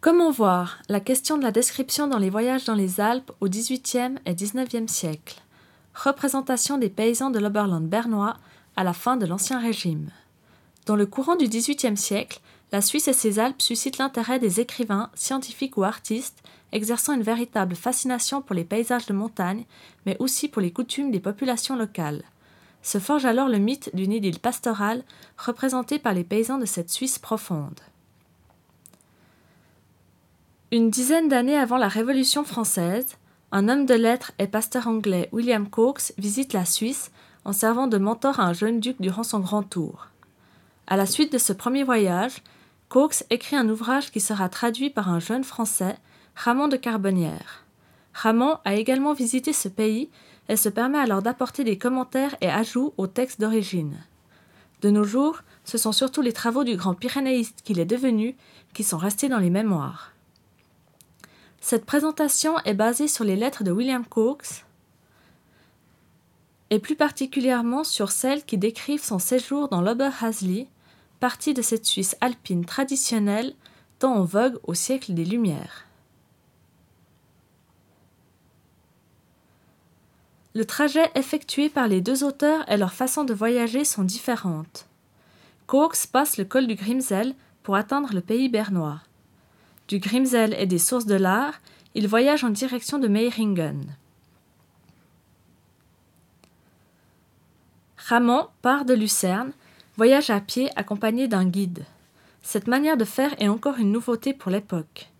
Comment voir la question de la description dans les voyages dans les Alpes au XVIIIe et XIXe siècle Représentation des paysans de l'Oberland bernois à la fin de l'Ancien Régime. Dans le courant du XVIIIe siècle, la Suisse et ses Alpes suscitent l'intérêt des écrivains, scientifiques ou artistes, exerçant une véritable fascination pour les paysages de montagne, mais aussi pour les coutumes des populations locales. Se forge alors le mythe d'une idylle pastorale représentée par les paysans de cette Suisse profonde. Une dizaine d'années avant la Révolution française, un homme de lettres et pasteur anglais, William Cox, visite la Suisse en servant de mentor à un jeune duc durant son grand tour. À la suite de ce premier voyage, Cox écrit un ouvrage qui sera traduit par un jeune Français, Ramon de Carbonnière. Ramon a également visité ce pays et se permet alors d'apporter des commentaires et ajouts au texte d'origine. De nos jours, ce sont surtout les travaux du grand pyrénéiste qu'il est devenu qui sont restés dans les mémoires. Cette présentation est basée sur les lettres de William Cox et plus particulièrement sur celles qui décrivent son séjour dans l'Oberhasli, partie de cette Suisse alpine traditionnelle tant en vogue au siècle des Lumières. Le trajet effectué par les deux auteurs et leur façon de voyager sont différentes. Cox passe le col du Grimsel pour atteindre le pays bernois du Grimsel et des sources de l'art, il voyage en direction de Meiringen. Ramon part de Lucerne, voyage à pied accompagné d'un guide. Cette manière de faire est encore une nouveauté pour l'époque.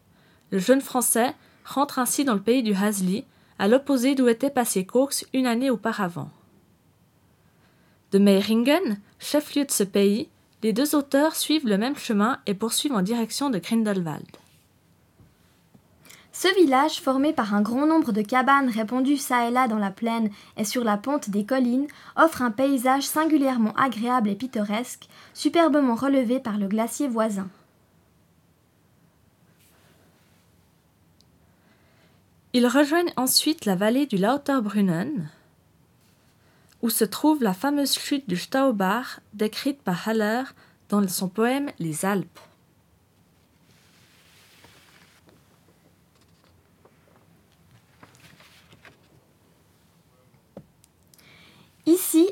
Le jeune Français rentre ainsi dans le pays du Hasli, à l'opposé d'où était passé Cox une année auparavant. De Meiringen, chef-lieu de ce pays, les deux auteurs suivent le même chemin et poursuivent en direction de Grindelwald. Ce village, formé par un grand nombre de cabanes répandues çà et là dans la plaine et sur la pente des collines, offre un paysage singulièrement agréable et pittoresque, superbement relevé par le glacier voisin. Ils rejoignent ensuite la vallée du Lauterbrunnen, où se trouve la fameuse chute du Staubach décrite par Haller dans son poème Les Alpes.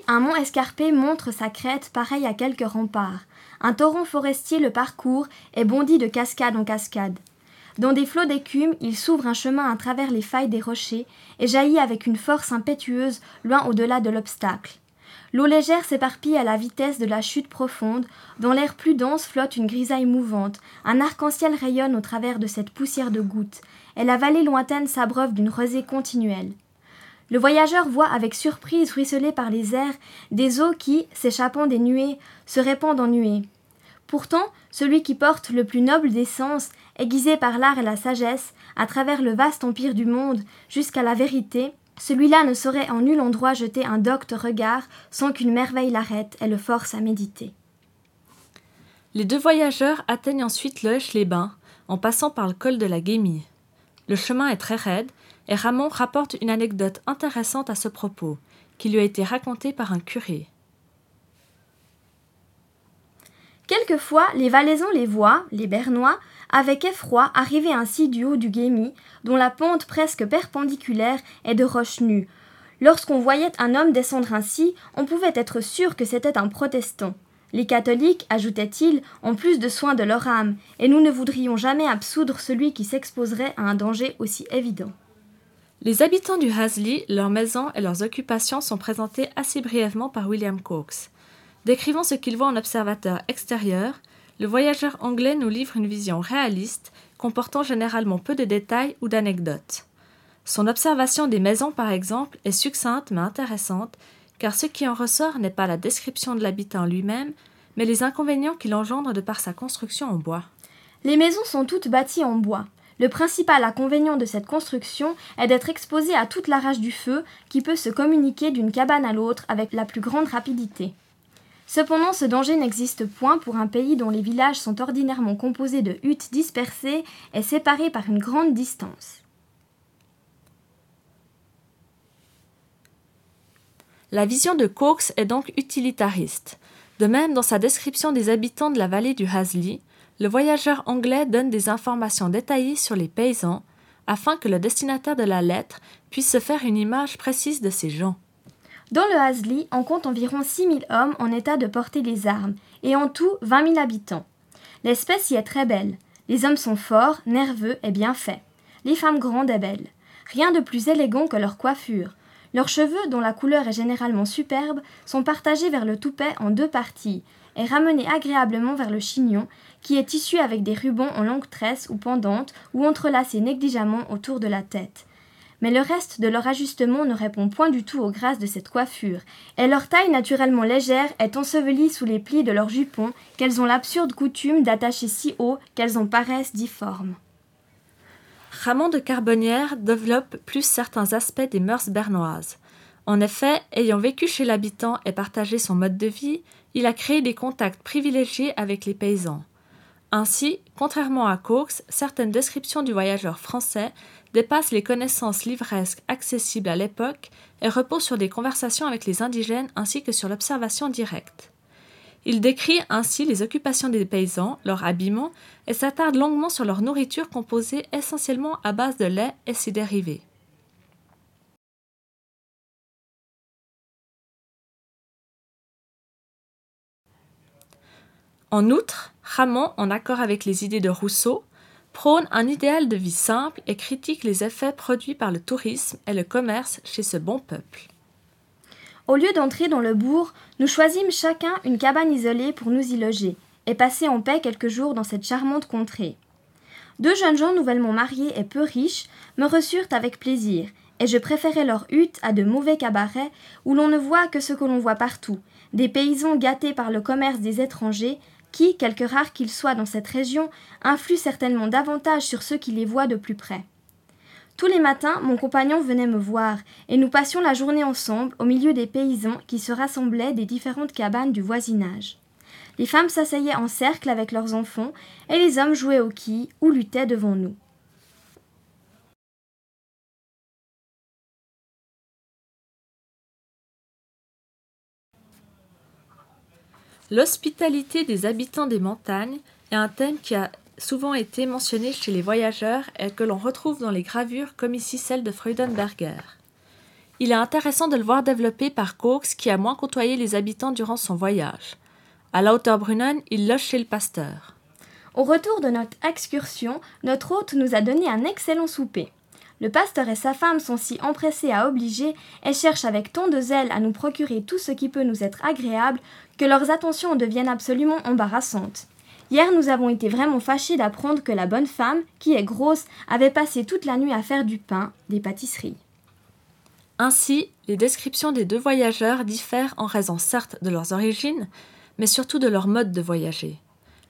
Un mont escarpé montre sa crête pareille à quelques remparts. Un torrent forestier le parcourt et bondit de cascade en cascade. Dans des flots d'écume, il s'ouvre un chemin à travers les failles des rochers et jaillit avec une force impétueuse loin au-delà de l'obstacle. L'eau légère s'éparpille à la vitesse de la chute profonde, dans l'air plus dense flotte une grisaille mouvante, un arc-en-ciel rayonne au travers de cette poussière de gouttes, et la vallée lointaine s'abreuve d'une rosée continuelle. Le voyageur voit avec surprise ruisseler par les airs des eaux qui, s'échappant des nuées, se répandent en nuées. Pourtant, celui qui porte le plus noble des sens, aiguisé par l'art et la sagesse, à travers le vaste empire du monde, jusqu'à la vérité, celui-là ne saurait en nul endroit jeter un docte regard sans qu'une merveille l'arrête et le force à méditer. Les deux voyageurs atteignent ensuite leuch les bains en passant par le col de la Guémie. Le chemin est très raide et Ramon rapporte une anecdote intéressante à ce propos, qui lui a été racontée par un curé. Quelquefois, les Valaisans les voient, les Bernois, avec effroi arriver ainsi du haut du Guémy, dont la pente presque perpendiculaire est de roches nues. Lorsqu'on voyait un homme descendre ainsi, on pouvait être sûr que c'était un protestant. Les catholiques, ajoutait-il, ont plus de soin de leur âme, et nous ne voudrions jamais absoudre celui qui s'exposerait à un danger aussi évident. Les habitants du Hasli, leurs maisons et leurs occupations sont présentés assez brièvement par William Cox. Décrivant ce qu'il voit en observateur extérieur, le voyageur anglais nous livre une vision réaliste, comportant généralement peu de détails ou d'anecdotes. Son observation des maisons, par exemple, est succincte mais intéressante, car ce qui en ressort n'est pas la description de l'habitant lui-même, mais les inconvénients qu'il engendre de par sa construction en bois. Les maisons sont toutes bâties en bois. Le principal inconvénient de cette construction est d'être exposé à toute la rage du feu qui peut se communiquer d'une cabane à l'autre avec la plus grande rapidité. Cependant, ce danger n'existe point pour un pays dont les villages sont ordinairement composés de huttes dispersées et séparés par une grande distance. La vision de Cox est donc utilitariste. De même, dans sa description des habitants de la vallée du Hasli, le voyageur anglais donne des informations détaillées sur les paysans afin que le destinataire de la lettre puisse se faire une image précise de ces gens. Dans le Hasli, on compte environ 6000 hommes en état de porter les armes, et en tout 20 000 habitants. L'espèce y est très belle. Les hommes sont forts, nerveux et bien faits. Les femmes grandes et belles. Rien de plus élégant que leur coiffure. Leurs cheveux, dont la couleur est généralement superbe, sont partagés vers le toupet en deux parties, et ramenés agréablement vers le chignon, qui est tissu avec des rubans en longues tresses ou pendantes ou entrelacés négligemment autour de la tête. Mais le reste de leur ajustement ne répond point du tout aux grâces de cette coiffure, et leur taille naturellement légère est ensevelie sous les plis de leurs jupons qu'elles ont l'absurde coutume d'attacher si haut qu'elles en paraissent difformes. Ramon de Carbonnière développe plus certains aspects des mœurs bernoises. En effet, ayant vécu chez l'habitant et partagé son mode de vie, il a créé des contacts privilégiés avec les paysans. Ainsi, contrairement à Cox, certaines descriptions du voyageur français dépassent les connaissances livresques accessibles à l'époque et reposent sur des conversations avec les indigènes ainsi que sur l'observation directe. Il décrit ainsi les occupations des paysans, leur habillement, et s'attarde longuement sur leur nourriture composée essentiellement à base de lait et ses dérivés. En outre, Ramon, en accord avec les idées de Rousseau, prône un idéal de vie simple et critique les effets produits par le tourisme et le commerce chez ce bon peuple. Au lieu d'entrer dans le bourg, nous choisîmes chacun une cabane isolée pour nous y loger et passer en paix quelques jours dans cette charmante contrée. Deux jeunes gens nouvellement mariés et peu riches me reçurent avec plaisir, et je préférais leur hutte à de mauvais cabarets où l'on ne voit que ce que l'on voit partout, des paysans gâtés par le commerce des étrangers, qui, quelque rares qu'ils soient dans cette région, influent certainement davantage sur ceux qui les voient de plus près. Tous les matins, mon compagnon venait me voir, et nous passions la journée ensemble au milieu des paysans qui se rassemblaient des différentes cabanes du voisinage. Les femmes s'asseyaient en cercle avec leurs enfants, et les hommes jouaient au quilles ou luttaient devant nous. L'hospitalité des habitants des montagnes est un thème qui a souvent été mentionné chez les voyageurs et que l'on retrouve dans les gravures comme ici celle de Freudenberger. Il est intéressant de le voir développé par Cox qui a moins côtoyé les habitants durant son voyage. À la hauteur Brunnen, il loge chez le pasteur. Au retour de notre excursion, notre hôte nous a donné un excellent souper. Le pasteur et sa femme sont si empressés à obliger et cherchent avec tant de zèle à nous procurer tout ce qui peut nous être agréable que leurs attentions deviennent absolument embarrassantes. Hier, nous avons été vraiment fâchés d'apprendre que la bonne femme, qui est grosse, avait passé toute la nuit à faire du pain, des pâtisseries. Ainsi, les descriptions des deux voyageurs diffèrent en raison certes de leurs origines, mais surtout de leur mode de voyager.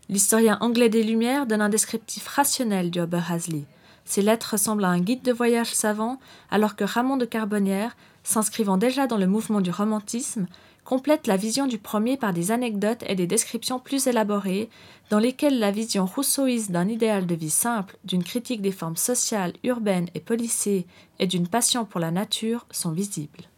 L'historien anglais des Lumières donne un descriptif rationnel du Oberhasli. Ses lettres ressemblent à un guide de voyage savant, alors que Ramon de Carbonnière, s'inscrivant déjà dans le mouvement du romantisme, complète la vision du premier par des anecdotes et des descriptions plus élaborées, dans lesquelles la vision rousseauiste d'un idéal de vie simple, d'une critique des formes sociales, urbaines et policées et d'une passion pour la nature sont visibles.